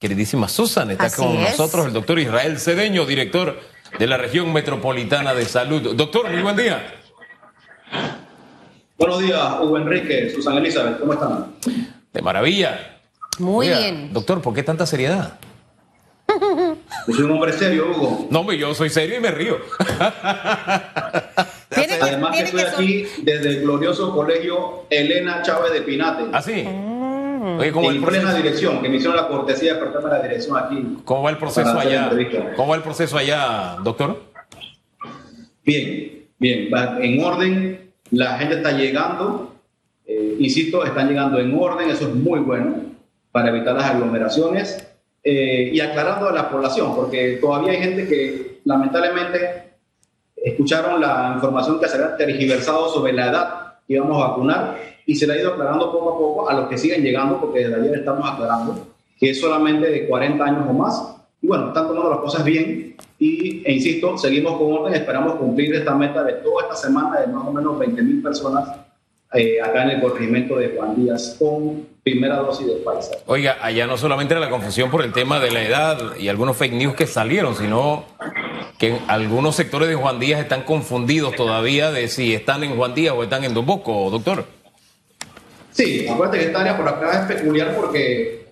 Queridísima Susan, está con nosotros el doctor Israel Cedeño, director de la región metropolitana de salud. Doctor, muy buen día. Buenos días, Hugo Enrique, Susan Elizabeth, ¿cómo están? De maravilla. Muy bien. Doctor, ¿por qué tanta seriedad? Yo soy un hombre serio, Hugo. No, yo soy serio y me río. Además que estoy aquí desde el glorioso colegio Elena Chávez de Pinate. ¿Ah, sí? En plena dirección, que me hicieron la cortesía de cortarme la dirección aquí. ¿Cómo va el proceso allá? ¿Cómo va el proceso allá, doctor? Bien, bien, en orden, la gente está llegando, eh, insisto, están llegando en orden, eso es muy bueno para evitar las aglomeraciones eh, y aclarando a la población, porque todavía hay gente que lamentablemente escucharon la información que se había tergiversado sobre la edad que íbamos a vacunar y se le ha ido aclarando poco a poco a los que siguen llegando, porque desde ayer estamos aclarando que es solamente de 40 años o más. Y bueno, están tomando las cosas bien y, e insisto, seguimos con orden, esperamos cumplir esta meta de toda esta semana de más o menos 20 mil personas eh, acá en el corregimiento de Juan Díaz con primera dosis de Pfizer. Oiga, allá no solamente era la confusión por el tema de la edad y algunos fake news que salieron, sino que algunos sectores de Juan Díaz están confundidos todavía de si están en Juan Díaz o están en Don Bosco, doctor. Sí, acuérdate que esta área por acá es peculiar porque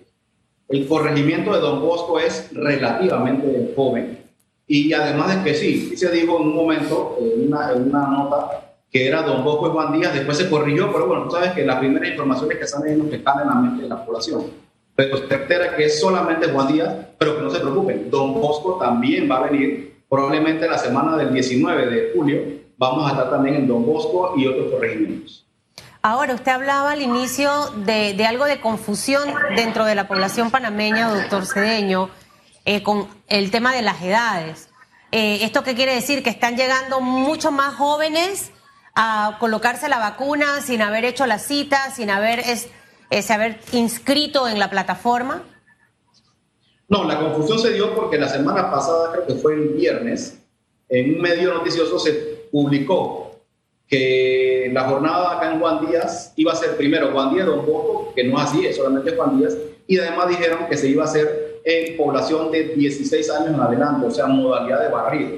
el corregimiento de Don Bosco es relativamente joven. Y además de que sí, se dijo en un momento, en una, una nota, que era Don Bosco y Juan Díaz, después se corrigió, pero bueno, tú sabes que las primeras informaciones que salen que están en la mente de la población. Pero certera que es solamente Juan Díaz, pero que no se preocupen, Don Bosco también va a venir, probablemente la semana del 19 de julio, vamos a estar también en Don Bosco y otros corregimientos. Ahora, usted hablaba al inicio de, algo de confusión dentro de la población panameña, doctor Cedeño, eh, con el tema de las edades. Eh, ¿Esto qué quiere decir? Que están llegando mucho más jóvenes a colocarse la vacuna sin haber hecho la cita, sin haber, es, haber inscrito en la plataforma. No, la confusión se dio porque la semana pasada, creo que fue el viernes, en un medio noticioso se publicó que la jornada acá en Juan Díaz iba a ser primero Juan Díaz Don Bosco, que no es así, es solamente Juan Díaz, y además dijeron que se iba a hacer en población de 16 años en adelante, o sea, modalidad de barrido.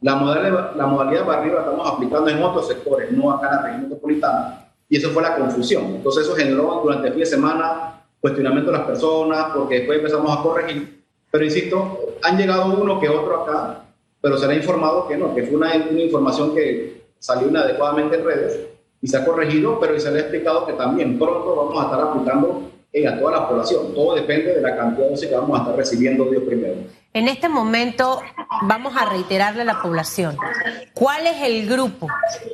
La modalidad, la modalidad de barrido la estamos aplicando en otros sectores, no acá en la región metropolitana, y eso fue la confusión. Entonces eso generó durante el fin de semana cuestionamiento de las personas, porque después empezamos a corregir, pero insisto, han llegado uno que otro acá, pero se le ha informado que no, que fue una, una información que salió inadecuadamente en redes y se ha corregido, pero se le ha explicado que también pronto vamos a estar aplicando eh, a toda la población. Todo depende de la cantidad de dosis que vamos a estar recibiendo Dios primero. En este momento vamos a reiterarle a la población cuál es el grupo,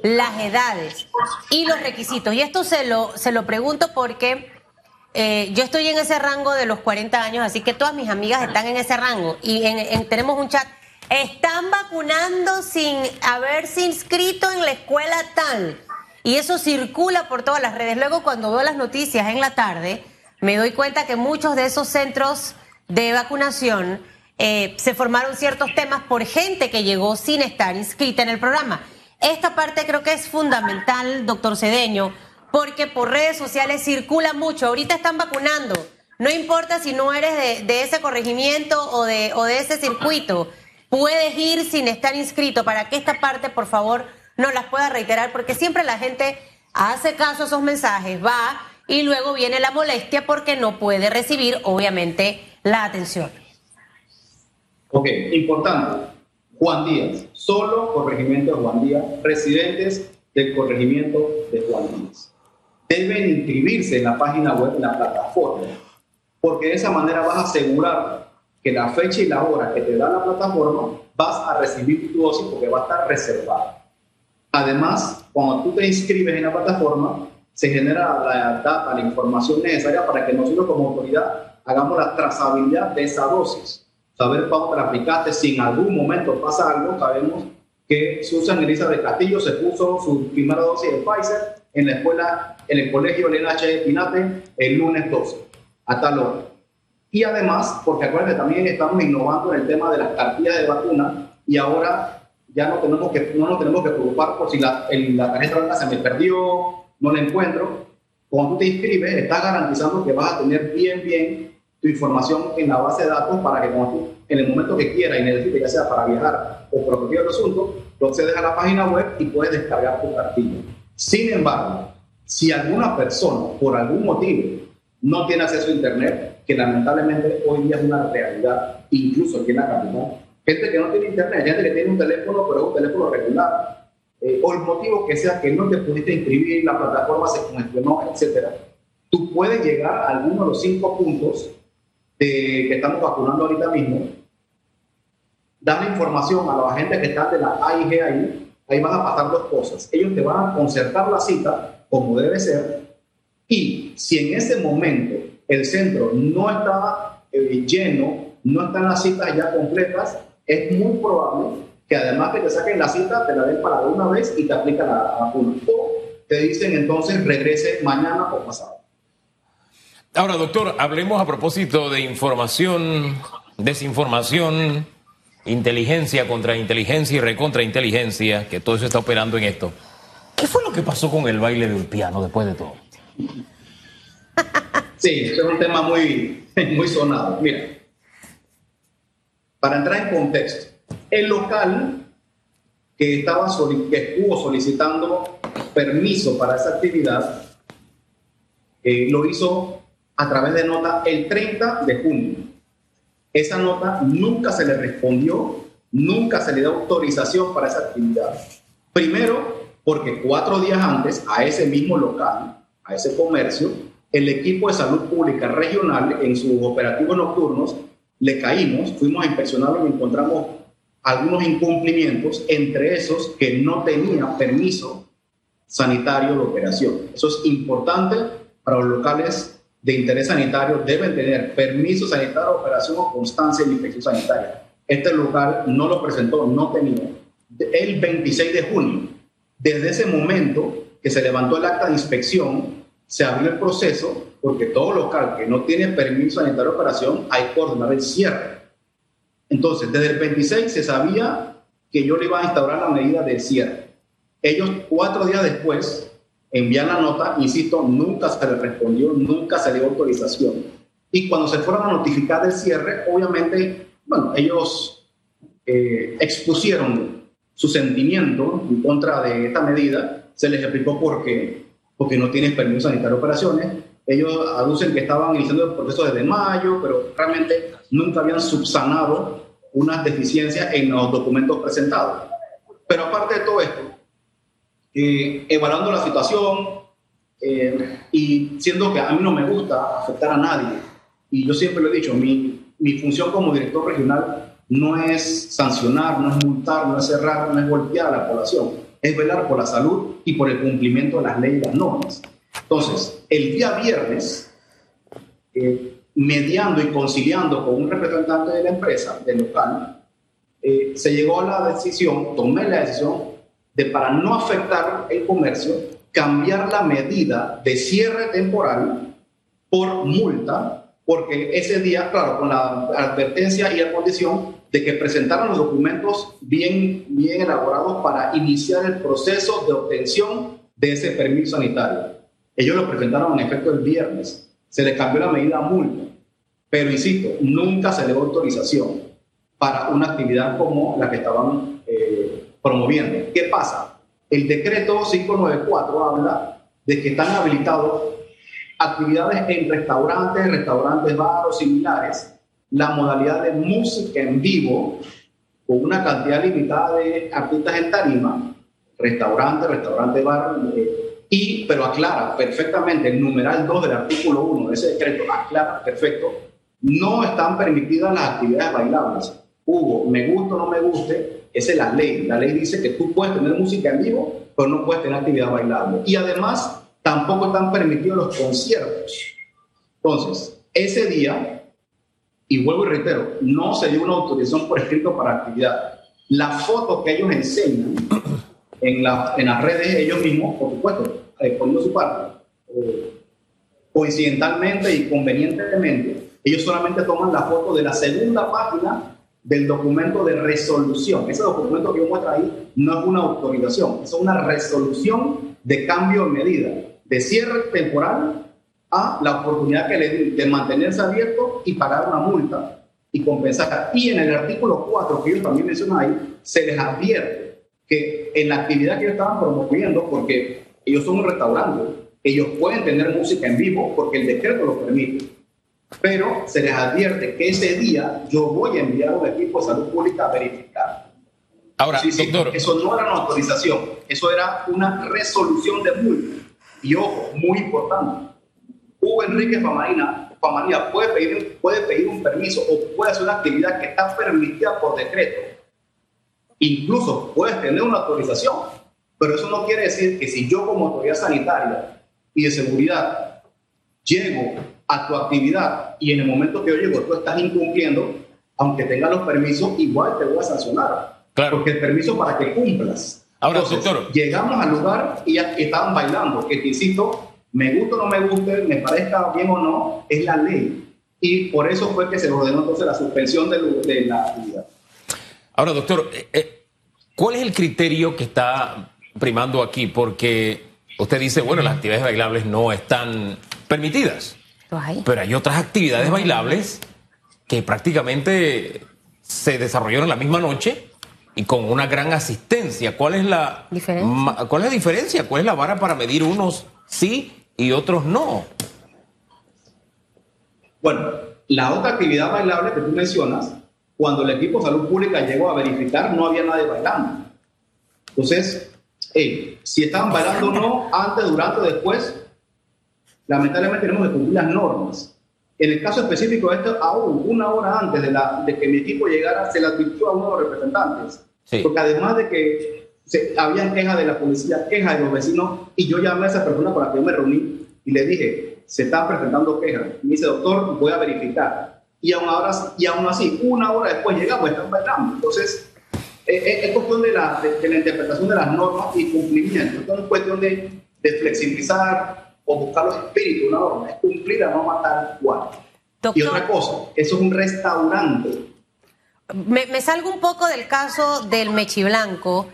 las edades y los requisitos. Y esto se lo, se lo pregunto porque eh, yo estoy en ese rango de los 40 años, así que todas mis amigas están en ese rango. Y tenemos un chat están vacunando sin haberse inscrito en la escuela tal. Y eso circula por todas las redes. Luego cuando veo las noticias en la tarde, me doy cuenta que muchos de esos centros de vacunación eh, se formaron ciertos temas por gente que llegó sin estar inscrita en el programa. Esta parte creo que es fundamental, doctor Cedeño, porque por redes sociales circula mucho. Ahorita están vacunando. No importa si no eres de, ese corregimiento o de ese circuito puedes ir sin estar inscrito para que esta parte, por favor, no las pueda reiterar, porque siempre la gente hace caso a esos mensajes, va y luego viene la molestia porque no puede recibir, obviamente, la atención. Ok, importante. Juan Díaz, solo corregimiento de Juan Díaz, residentes del corregimiento de Juan Díaz. Deben inscribirse en la página web, en la plataforma, porque de esa manera vas a asegurar que la fecha y la hora que te da la plataforma vas a recibir tu dosis porque va a estar reservada. Además, cuando tú te inscribes en la plataforma, se genera la data, la información necesaria para que nosotros como autoridad hagamos la trazabilidad de esa dosis. Saber cuándo te la aplicaste, si en algún momento pasa algo, sabemos que Susan Elisa de Castillo se puso su primera dosis de Pfizer en la escuela, en el colegio Elena H. de Pinate el lunes 12, a tal hora. Y además, porque acuérdense, también estamos innovando en el tema de las cartillas de vacuna y ahora ya no, tenemos que, no nos tenemos que preocupar por si la, la tarjeta blanca se me perdió, no la encuentro. Cuando tú te inscribes, estás garantizando que vas a tener bien, bien tu información en la base de datos para que cuando tú, en el momento que quieras y necesites, ya sea para viajar o por cualquier asunto, tú accedes a la página web y puedes descargar tu cartilla. Sin embargo, si alguna persona, por algún motivo, no tiene acceso a Internet, que lamentablemente hoy día es una realidad, incluso aquí en la capital, gente que no tiene Internet, gente que tiene un teléfono, pero es un teléfono regular, eh, o el motivo que sea que no te pudiste inscribir, la plataforma se congestionó, etc., tú puedes llegar a alguno de los cinco puntos que estamos vacunando ahorita mismo, darle información a la gente que está de la AIG ahí, ahí van a pasar dos cosas. Ellos te van a concertar la cita como debe ser. Y si en ese momento el centro no está eh, lleno, no están las citas ya completas, es muy probable que además que te saquen la cita, te la den para una vez y te aplican la vacuna. O te dicen entonces regrese mañana o pasado. Ahora, doctor, hablemos a propósito de información, desinformación, inteligencia contra inteligencia y recontra inteligencia, que todo eso está operando en esto. ¿Qué fue lo que pasó con el baile del piano después de todo? Sí, es un tema muy, muy sonado. Mira, para entrar en contexto, el local que, estaba, que estuvo solicitando permiso para esa actividad eh, lo hizo a través de nota el 30 de junio. Esa nota nunca se le respondió, nunca se le dio autorización para esa actividad. Primero, porque cuatro días antes a ese mismo local, a ese comercio, el equipo de salud pública regional en sus operativos nocturnos le caímos, fuimos a inspeccionarlo y encontramos algunos incumplimientos, entre esos que no tenía permiso sanitario de operación. Eso es importante para los locales de interés sanitario deben tener permiso sanitario de operación o constancia de inspección sanitaria. Este local no lo presentó, no tenía. El 26 de junio, desde ese momento que se levantó el acta de inspección, se abrió el proceso porque todo local que no tiene permiso sanitario de operación hay que ordenar el cierre. Entonces, desde el 26 se sabía que yo le iba a instaurar la medida de cierre. Ellos cuatro días después envían la nota, insisto, nunca se le respondió, nunca se dio autorización. Y cuando se fueron a notificar del cierre, obviamente, bueno, ellos eh, expusieron su sentimiento en contra de esta medida, se les explicó por qué, porque no tienen permiso sanitario de operaciones. Ellos aducen que estaban iniciando el proceso desde mayo, pero realmente nunca habían subsanado unas deficiencias en los documentos presentados. Pero aparte de todo esto, eh, evaluando la situación eh, y siendo que a mí no me gusta afectar a nadie. Y yo siempre lo he dicho, mi, mi función como director regional no es sancionar, no es multar, no es cerrar, no es golpear a la población, es velar por la salud y por el cumplimiento de las leyes y las normas. Entonces, el día viernes, eh, mediando y conciliando con un representante de la empresa, del local, se llegó a la decisión, tomé la decisión de para no afectar el comercio, cambiar la medida de cierre temporal por multa, porque ese día, claro, con la advertencia y la condición de que presentaran los documentos bien, bien elaborados para iniciar el proceso de obtención de ese permiso sanitario. Ellos lo presentaron en efecto el viernes. Se les cambió la medida multa. Pero insisto, nunca se le dio autorización para una actividad como la que estaban eh, promoviendo. ¿Qué pasa? El decreto 594 habla de que están habilitados actividades en restaurantes, restaurantes, bares similares, la modalidad de música en vivo con una cantidad limitada de artistas en tarima, restaurante, restaurante, bar, eh, y, pero aclara perfectamente el numeral 2 del artículo 1 de ese decreto, aclara perfecto, no están permitidas las actividades bailables. Hugo, me guste o no me guste, esa es la ley. La ley dice que tú puedes tener música en vivo, pero no puedes tener actividad bailable. Y además, tampoco están permitidos los conciertos. Entonces, ese día, y vuelvo y reitero, no se dio una autorización por escrito para actividad. La foto que ellos enseñan en, la, en las redes, ellos mismos, por supuesto, eh, poniendo su parte, eh, coincidentalmente y convenientemente, ellos solamente toman la foto de la segunda página del documento de resolución. Ese documento que yo muestro ahí no es una autorización, es una resolución de cambio de medida, de cierre temporal a la oportunidad que le di de mantenerse abierto y pagar una multa y compensar. Y en el artículo 4, que ellos también mencionan ahí, se les advierte que en la actividad que ellos estaban promoviendo, porque ellos son un restaurante, ellos pueden tener música en vivo porque el decreto lo permite, pero se les advierte que ese día yo voy a enviar un equipo de salud pública a verificar. Ahora, doctor. Eso no era una autorización, eso era una resolución de multa. Y ojo, muy importante, Hugo Enrique Famarina, Famarina puede pedir, puede pedir un permiso o puede hacer una actividad que está permitida por decreto. Incluso puedes tener una autorización, pero eso no quiere decir que si yo como autoridad sanitaria y de seguridad llego a tu actividad y en el momento que yo llego tú estás incumpliendo, aunque tengas los permisos, igual te voy a sancionar. Claro. Porque el permiso para que cumplas. Ahora, doctor. Llegamos al lugar y ya estaban bailando, que te insisto, me guste o no me guste, me parezca bien o no, es la ley. Y por eso fue que se ordenó entonces la suspensión de, de la actividad. Ahora, doctor, eh, eh, ¿cuál es el criterio que está primando aquí? Porque usted dice, bueno, las actividades bailables no están permitidas. Pero hay otras actividades bailables que prácticamente se desarrollaron la misma noche y con una gran asistencia. ¿Cuál es la diferencia? ¿Cuál es la diferencia? ¿Cuál es la vara para medir unos sí y otros no? Bueno, la otra actividad bailable que tú mencionas, cuando el equipo de salud pública llegó a verificar, no había nadie bailando. Entonces, si estaban bailando o no, antes, durante o después, lamentablemente tenemos que cumplir las normas. En el caso específico de esto, aún una hora antes de, la, de que mi equipo llegara, se le advirtió a uno de los representantes. Porque además de que se, habían quejas de la policía, quejas de los vecinos, y yo llamé a esa persona con la que yo me reuní y le dije, se están presentando quejas. Y me dice, doctor, voy a verificar. Y aún, ahora, y aún así, una hora después llegamos, están bailando. Entonces, es, cuestión de la, de, la interpretación de las normas y cumplimiento. Entonces, es cuestión de, de flexibilizar, o buscar los espíritus de una norma, es cumplir la norma tal cual. y otra cosa, eso es un restaurante. Me, me salgo un poco del caso del Mechiblanco.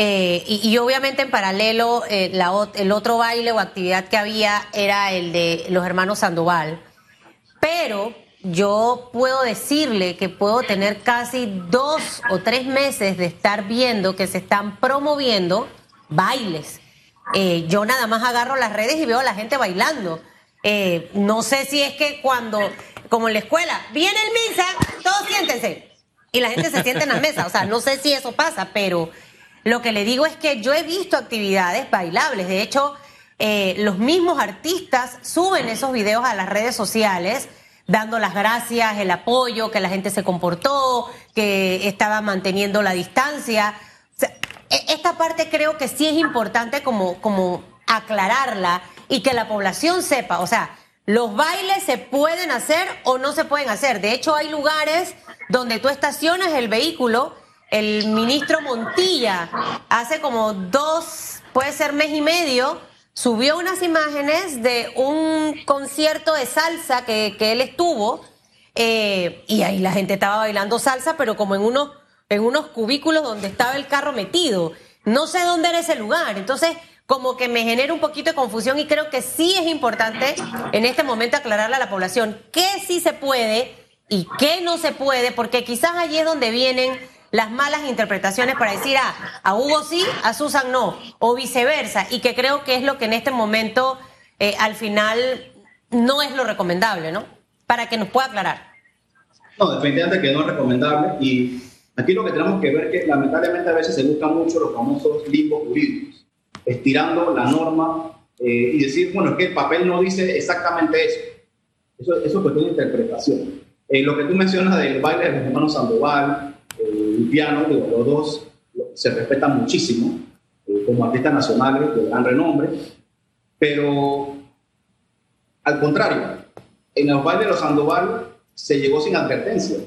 Eh, y, y, obviamente en paralelo eh, la, el otro baile o actividad que había era el de los hermanos Sandoval. Pero yo puedo decirle que puedo tener casi dos o tres meses de estar viendo que se están promoviendo bailes eh, yo nada más agarro las redes y veo a la gente bailando. Eh, no sé si es que cuando, como en la escuela, viene el misa, todos siéntense. Y la gente se siente en la mesa. O sea, no sé si eso pasa, pero lo que le digo es que yo he visto actividades bailables. De hecho, eh, los mismos artistas suben esos videos a las redes sociales dando las gracias, el apoyo, que la gente se comportó, que estaba manteniendo la distancia. E, esta parte creo que sí es importante como, como aclararla y que la población sepa, o sea, los bailes se pueden hacer o no se pueden hacer. De hecho, hay lugares donde tú estacionas el vehículo. El ministro Montilla hace como dos, puede ser mes y medio, subió unas imágenes de un concierto de salsa que, que él estuvo eh, y ahí la gente estaba bailando salsa, pero como en unos en unos cubículos donde estaba el carro metido. No sé dónde era ese lugar. Entonces, como que me genera un poquito de confusión y creo que sí es importante en este momento aclararle a la población qué sí se puede y qué no se puede, porque quizás allí es donde vienen las malas interpretaciones para decir, ah, a Hugo sí, a Susan no, o viceversa, y que creo que es lo que en este momento eh, al final no es lo recomendable, ¿no? Para que nos pueda aclarar. No, definitivamente que no es recomendable y Aquí lo que tenemos que ver es que lamentablemente a veces se buscan mucho los famosos limbos jurídicos, estirando la norma eh, y decir, bueno, es que el papel no dice exactamente eso. Eso, es cuestión de interpretación. Eh, lo que tú mencionas del baile de los hermanos Sandoval, eh, piano, los dos se respetan muchísimo como artistas nacionales de gran renombre, pero al contrario, en el baile de los Sandoval se llegó sin advertencia.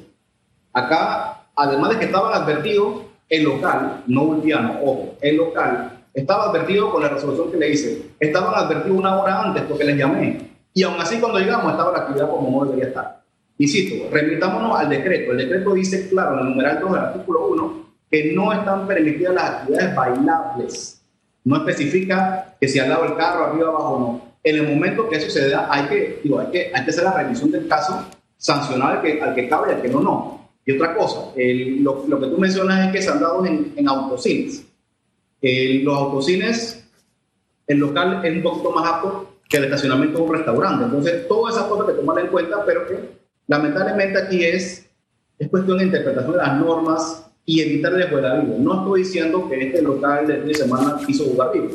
Acá además de que estaban advertidos, el local, no el piano, ojo, el local, estaba advertido con la resolución que le hice. Estaban advertidos una hora antes porque les llamé. Y aún así, cuando llegamos, estaba la actividad como no debería estar. Insisto, remitámonos al decreto. El decreto dice claro, en el numeral 2 del artículo 1, que no están permitidas las actividades bailables. No especifica que si al lado del carro, arriba, abajo, no. en el momento que eso se da, hay que, digo, hay que, hay que hacer la revisión del caso, sancionar al que, al que cabe y al que no, no. Y otra cosa, lo, lo, que tú mencionas es que se han dado en, en autocines. los autocines, el local es un poquito más apto que el estacionamiento de un restaurante. Entonces, todas esas cosas que tomar en cuenta, pero que lamentablemente aquí es, es cuestión de interpretación de las normas y evitar el juego No estoy diciendo que este local de fin de semana quiso jugar vivo.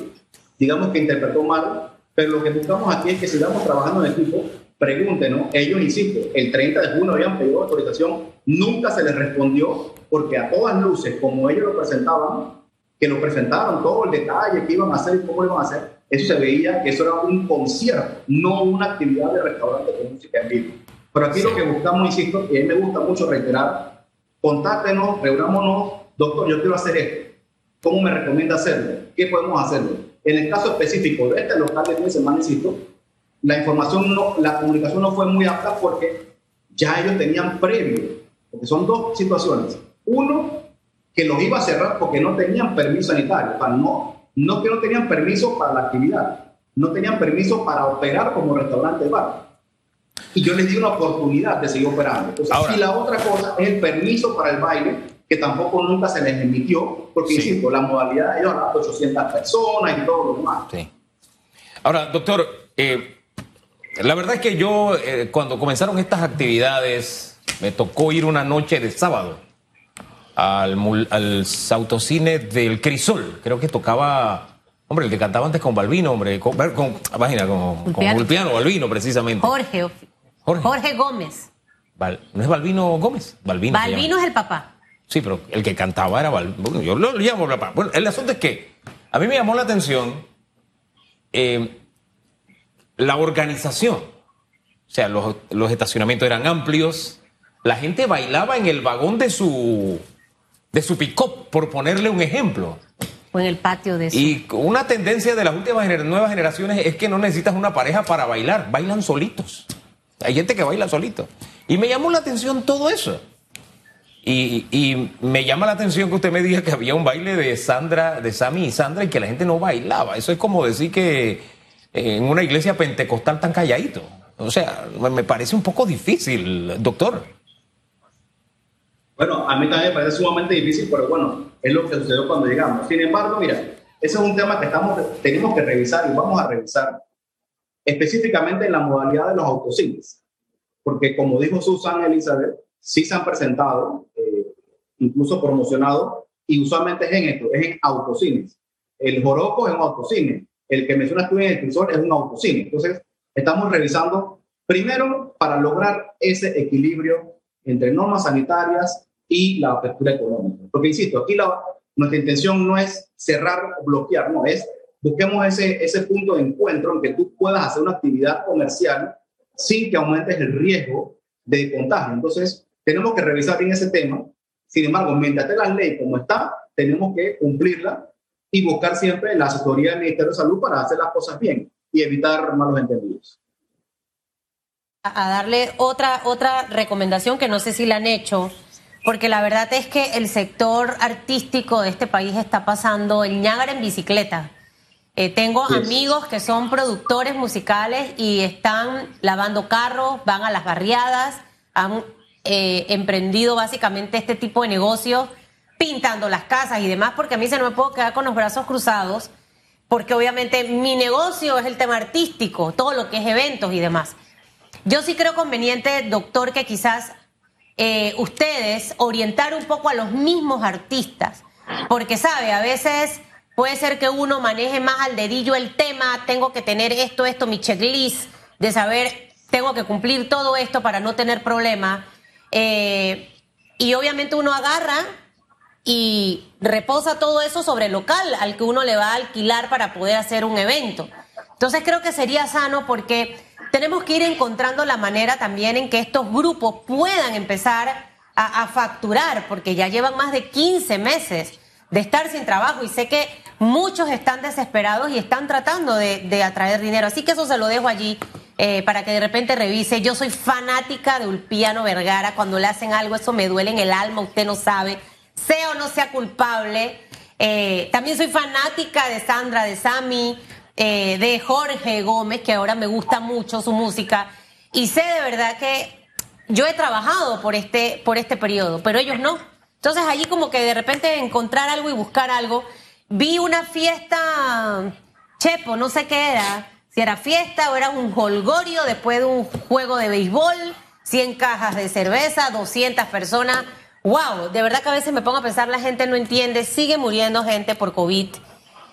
Digamos que interpretó mal, pero lo que buscamos aquí es que sigamos trabajando en equipo. Pregúntenos, ellos, insisto, el 30 de junio habían pedido autorización, nunca se les respondió, porque a todas luces, como ellos lo presentaban, que lo presentaron todo el detalle, qué iban a hacer y cómo iban a hacer, eso se veía que eso era un concierto, no una actividad de restaurante de música en vivo. Pero aquí lo que buscamos, insisto, y a mí me gusta mucho reiterar, contáctenos, reunámonos, doctor, yo quiero hacer esto. ¿Cómo me recomienda hacerlo? ¿Qué podemos hacerlo? En el caso específico de este local de fin de semana, insisto, la información, no, la comunicación no fue muy apta porque ya ellos tenían previo, porque son dos situaciones. Uno, que los iba a cerrar porque no tenían permiso sanitario, o no, no que no tenían permiso para la actividad, no tenían permiso para operar como restaurante bar. Y yo les di una oportunidad de seguir operando. y la otra cosa es el permiso para el baile, que tampoco nunca se les emitió, porque, insisto, la modalidad ellos de 800 personas y todo lo demás. Sí. Ahora, doctor, eh, la verdad es que yo, eh, cuando comenzaron estas actividades, me tocó ir una noche de sábado al, al autocine del Crisol. Creo que tocaba. Hombre, el que cantaba antes con Balvino, hombre, con, con, imagina, con, con Balvino, precisamente. Jorge, Jorge. Gómez. ¿No es Balvino Gómez? Balvino. Balvino es el papá. Sí, pero el que cantaba era Balvino. Bueno, yo lo, llamo papá. Bueno, el asunto es que a mí me llamó la atención eh, la organización. O sea, los, los estacionamientos eran amplios. La gente bailaba en el vagón de su de su pick por ponerle un ejemplo. O en el patio de su... Y una tendencia de las últimas nuevas generaciones es que no necesitas una pareja para bailar, bailan solitos. Hay gente que baila solito. Y me llamó la atención todo eso. Y, me llama la atención que usted me diga que había un baile de Sandra, de Sammy y Sandra y que la gente no bailaba. Eso es como decir que en una iglesia pentecostal tan calladito. O sea, me parece un poco difícil, doctor. Bueno, a mí también me parece sumamente difícil, pero bueno, es lo que sucedió cuando llegamos. Sin embargo, mira, ese es un tema que estamos, tenemos que revisar y vamos a revisar específicamente en la modalidad de los autocines. Porque como dijo Susan Elizabeth, sí se han presentado, eh, incluso promocionado, y usualmente es en esto, es en autocines. El Joroco es un autocine, el que menciona tú en el cursor es un autocine. Entonces, estamos revisando primero para lograr ese equilibrio entre normas sanitarias, y la apertura económica. Porque, insisto, aquí la, nuestra intención no es cerrar o bloquear, no, es busquemos ese, ese punto de encuentro en que tú puedas hacer una actividad comercial sin que aumentes el riesgo de contagio. Entonces, tenemos que revisar bien ese tema. Sin embargo, mientras esté la ley como está, tenemos que cumplirla y buscar siempre la asesoría del Ministerio de Salud para hacer las cosas bien y evitar malos entendidos. A darle otra, otra recomendación que no sé si la han hecho porque la verdad es que el sector artístico de este país está pasando el ñagar en bicicleta. Eh, tengo amigos que son productores musicales y están lavando carros, van a las barriadas, han eh, emprendido básicamente este tipo de negocios, pintando las casas y demás, porque a mí se no me puedo quedar con los brazos cruzados, porque obviamente mi negocio es el tema artístico, todo lo que es eventos y demás. Yo sí creo conveniente, doctor, que quizás eh, ustedes orientar un poco a los mismos artistas, porque sabe, a veces puede ser que uno maneje más al dedillo el tema, tengo que tener esto, esto, mi checklist de saber, tengo que cumplir todo esto para no tener problema. Eh, y obviamente uno agarra y reposa todo eso sobre el local al que uno le va a alquilar para poder hacer un evento. Entonces creo que sería sano porque tenemos que ir encontrando la manera también en que estos grupos puedan empezar a, facturar, porque ya llevan más de 15 meses de estar sin trabajo y sé que muchos están desesperados y están tratando de, atraer dinero. Así que eso se lo dejo allí eh, para que de repente revise. Yo soy fanática de Ulpiano Vergara. Cuando le hacen algo, eso me duele en el alma, usted no sabe, sea o no sea culpable. Eh, también soy fanática de Sandra, de Sami, eh, de Jorge Gómez, que ahora me gusta mucho su música, y sé de verdad que yo he trabajado por este, por este periodo, pero ellos no. Entonces allí como que de repente encontrar algo y buscar algo, vi una fiesta, Chepo, no sé qué era, si era fiesta o era un holgorio después de un juego de béisbol, 100 cajas de cerveza, 200 personas. Wow, de verdad que a veces me pongo a pensar, la gente no entiende, sigue muriendo gente por COVID.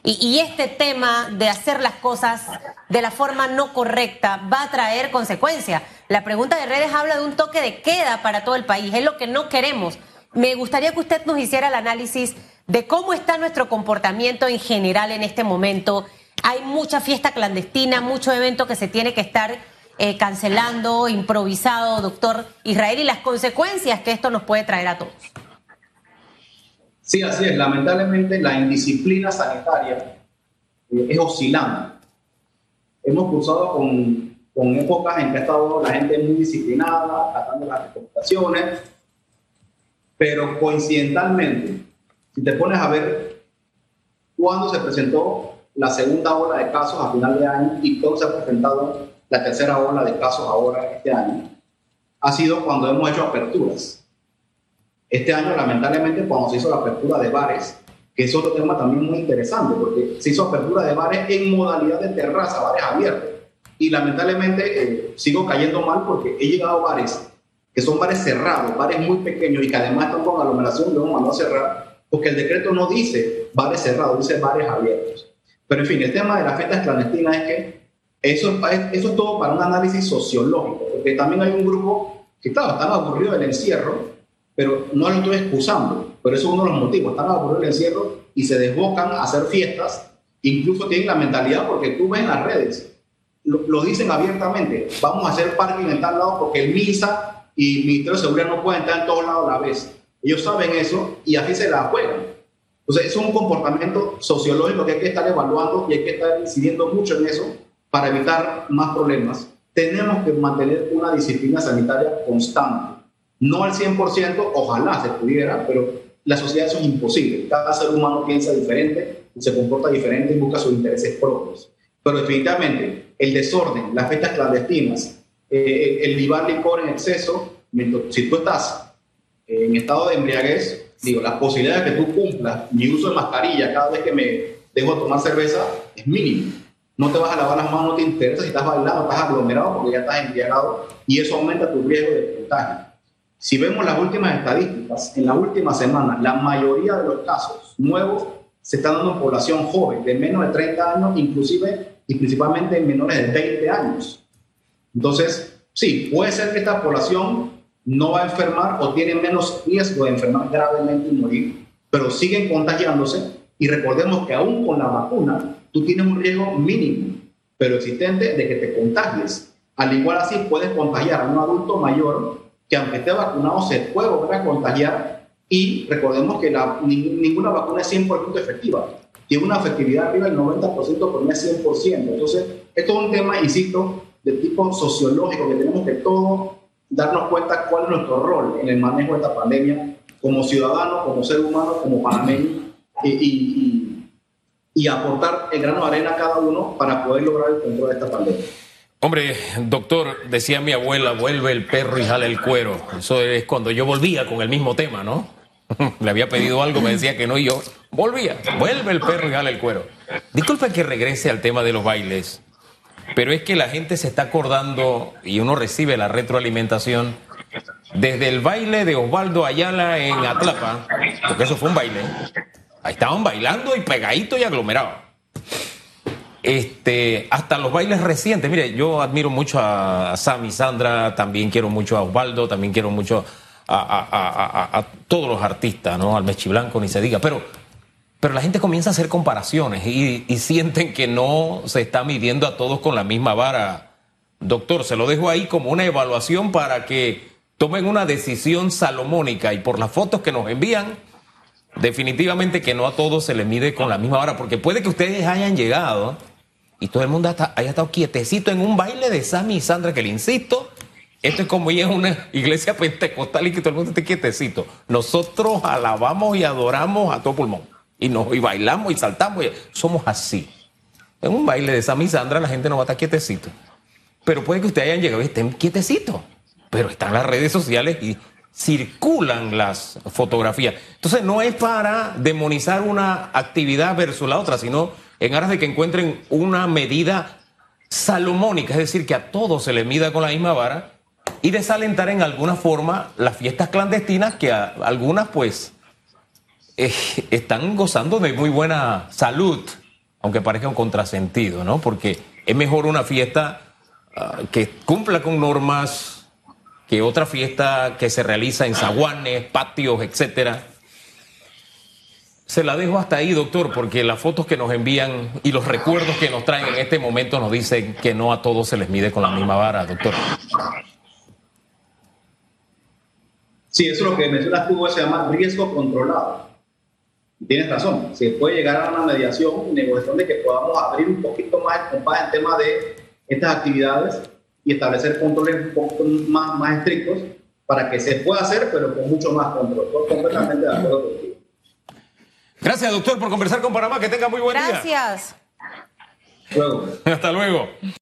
Y, este tema de hacer las cosas de la forma no correcta va a traer consecuencias. La pregunta de redes habla de un toque de queda para todo el país, es lo que no queremos. Me gustaría que usted nos hiciera el análisis de cómo está nuestro comportamiento en general en este momento. Hay mucha fiesta clandestina, mucho evento que se tiene que estar eh, cancelando, improvisado, doctor Israel, y las consecuencias que esto nos puede traer a todos. Sí, así es. Lamentablemente la indisciplina sanitaria eh, es oscilante. Hemos cursado con, con, épocas en que ha estado la gente muy disciplinada, tratando las recomendaciones, pero coincidentalmente, si te pones a ver cuándo se presentó la segunda ola de casos a final de año y cuándo se ha presentado la tercera ola de casos ahora este año, ha sido cuando hemos hecho aperturas. Este año, lamentablemente, cuando se hizo la apertura de bares, que es otro tema también muy interesante, porque se hizo apertura de bares en modalidad de terraza, bares abiertos. Y lamentablemente eh, sigo cayendo mal porque he llegado a bares que son bares cerrados, bares muy pequeños y que además están con aglomeración, lo hemos mandado a cerrar, porque el decreto no dice bares cerrados, dice bares abiertos. Pero en fin, el tema de las fiestas clandestinas es que eso, eso es todo para un análisis sociológico, porque también hay un grupo que, claro, están aburridos del encierro pero no lo estoy excusando, pero eso es uno de los motivos. Están a el encierro y se desbocan a hacer fiestas, incluso tienen la mentalidad, porque tú ves en las redes, lo, dicen abiertamente, vamos a hacer parking en tal lado porque el MISA y el Ministerio de Seguridad no pueden estar en todos lados a la vez. Ellos saben eso y así se la juegan. Entonces, es un comportamiento sociológico que hay que estar evaluando y hay que estar incidiendo mucho en eso para evitar más problemas. Tenemos que mantener una disciplina sanitaria constante no al 100%, ojalá se pudiera, pero la sociedad eso es imposible. Cada ser humano piensa diferente, se comporta diferente y busca sus intereses propios. Pero definitivamente el desorden, las fiestas clandestinas, eh, el libar licor en exceso, si tú estás en estado de embriaguez, digo, las posibilidades de que tú cumplas mi uso de mascarilla cada vez que me dejo tomar cerveza es mínimo. No te vas a lavar las manos, no te interesa si estás bailando, estás aglomerado porque ya estás embriagado y eso aumenta tu riesgo de contagio. Si vemos las últimas estadísticas, en la última semana, la mayoría de los casos nuevos se están dando en población joven, de menos de 30 años, inclusive y principalmente en menores de 20 años. Entonces, sí, puede ser que esta población no va a enfermar o tiene menos riesgo de enfermar gravemente y morir, pero siguen contagiándose y recordemos que aún con la vacuna, tú tienes un riesgo mínimo, pero existente de que te contagies. Al igual así puedes contagiar a un adulto mayor que aunque esté vacunado se puede volver a contagiar y recordemos que la, ninguna vacuna es 100% efectiva. Tiene una efectividad arriba del 90%, pero no es 100%. Entonces, esto es un tema, insisto, de tipo sociológico que tenemos que todos darnos cuenta cuál es nuestro rol en el manejo de esta pandemia como ciudadano, como ser humano, como panameño y, y, y aportar el grano de arena a cada uno para poder lograr el control de esta pandemia. Hombre, doctor, decía mi abuela, vuelve el perro y jala el cuero. Eso es cuando yo volvía con el mismo tema, ¿no? Le había pedido algo, me decía que no y yo volvía. Vuelve el perro y jala el cuero. Disculpe que regrese al tema de los bailes, pero es que la gente se está acordando y uno recibe la retroalimentación desde el baile de Osvaldo Ayala en Atlapa, porque eso fue un baile. Ahí estaban bailando y pegadito y aglomerado este, hasta los bailes recientes. Mire, yo admiro mucho a Sammy Sandra, también quiero mucho a Osvaldo, también quiero mucho a, todos los artistas, ¿no? Al Mechi Blanco, ni se diga. Pero, pero la gente comienza a hacer comparaciones y, sienten que no se está midiendo a todos con la misma vara. Doctor, se lo dejo ahí como una evaluación para que tomen una decisión salomónica y por las fotos que nos envían, definitivamente que no a todos se les mide con la misma vara, porque puede que ustedes hayan llegado y todo el mundo haya estado quietecito en un baile de Sammy y Sandra, que le insisto, esto es como ir a una iglesia pentecostal y que todo el mundo esté quietecito. Nosotros alabamos y adoramos a todo pulmón. Y, nos, y bailamos y saltamos. Y somos así. en un baile de Sammy Sandra la gente no va a estar quietecito. Pero puede que ustedes hayan llegado y estén quietecitos. Pero están las redes sociales y circulan las fotografías. Entonces no es para demonizar una actividad versus la otra, sino en aras de que encuentren una medida salomónica, es decir, que a todos se le mida con la misma vara y desalentar en alguna forma las fiestas clandestinas que a algunas pues están gozando de muy buena salud, aunque parezca un contrasentido, ¿no? Porque es mejor una fiesta ah, que cumpla con normas que otra fiesta que se realiza en zaguanes, patios, etcétera. Se la dejo hasta ahí, doctor, porque las fotos que nos envían y los recuerdos que nos traen en este momento nos dicen que no a todos se les mide con la misma vara, doctor. Sí, eso es lo que mencionas tú, se llama riesgo controlado. Tienes razón, se puede llegar a una mediación y negociación de que podamos abrir un poquito más el compás en tema de estas actividades y establecer controles un poco más, más estrictos para que se pueda hacer, pero con mucho más control. Estoy completamente de acuerdo contigo. Gracias, doctor, por conversar con Panamá. Que tenga muy buen Gracias. día. Luego. Hasta luego.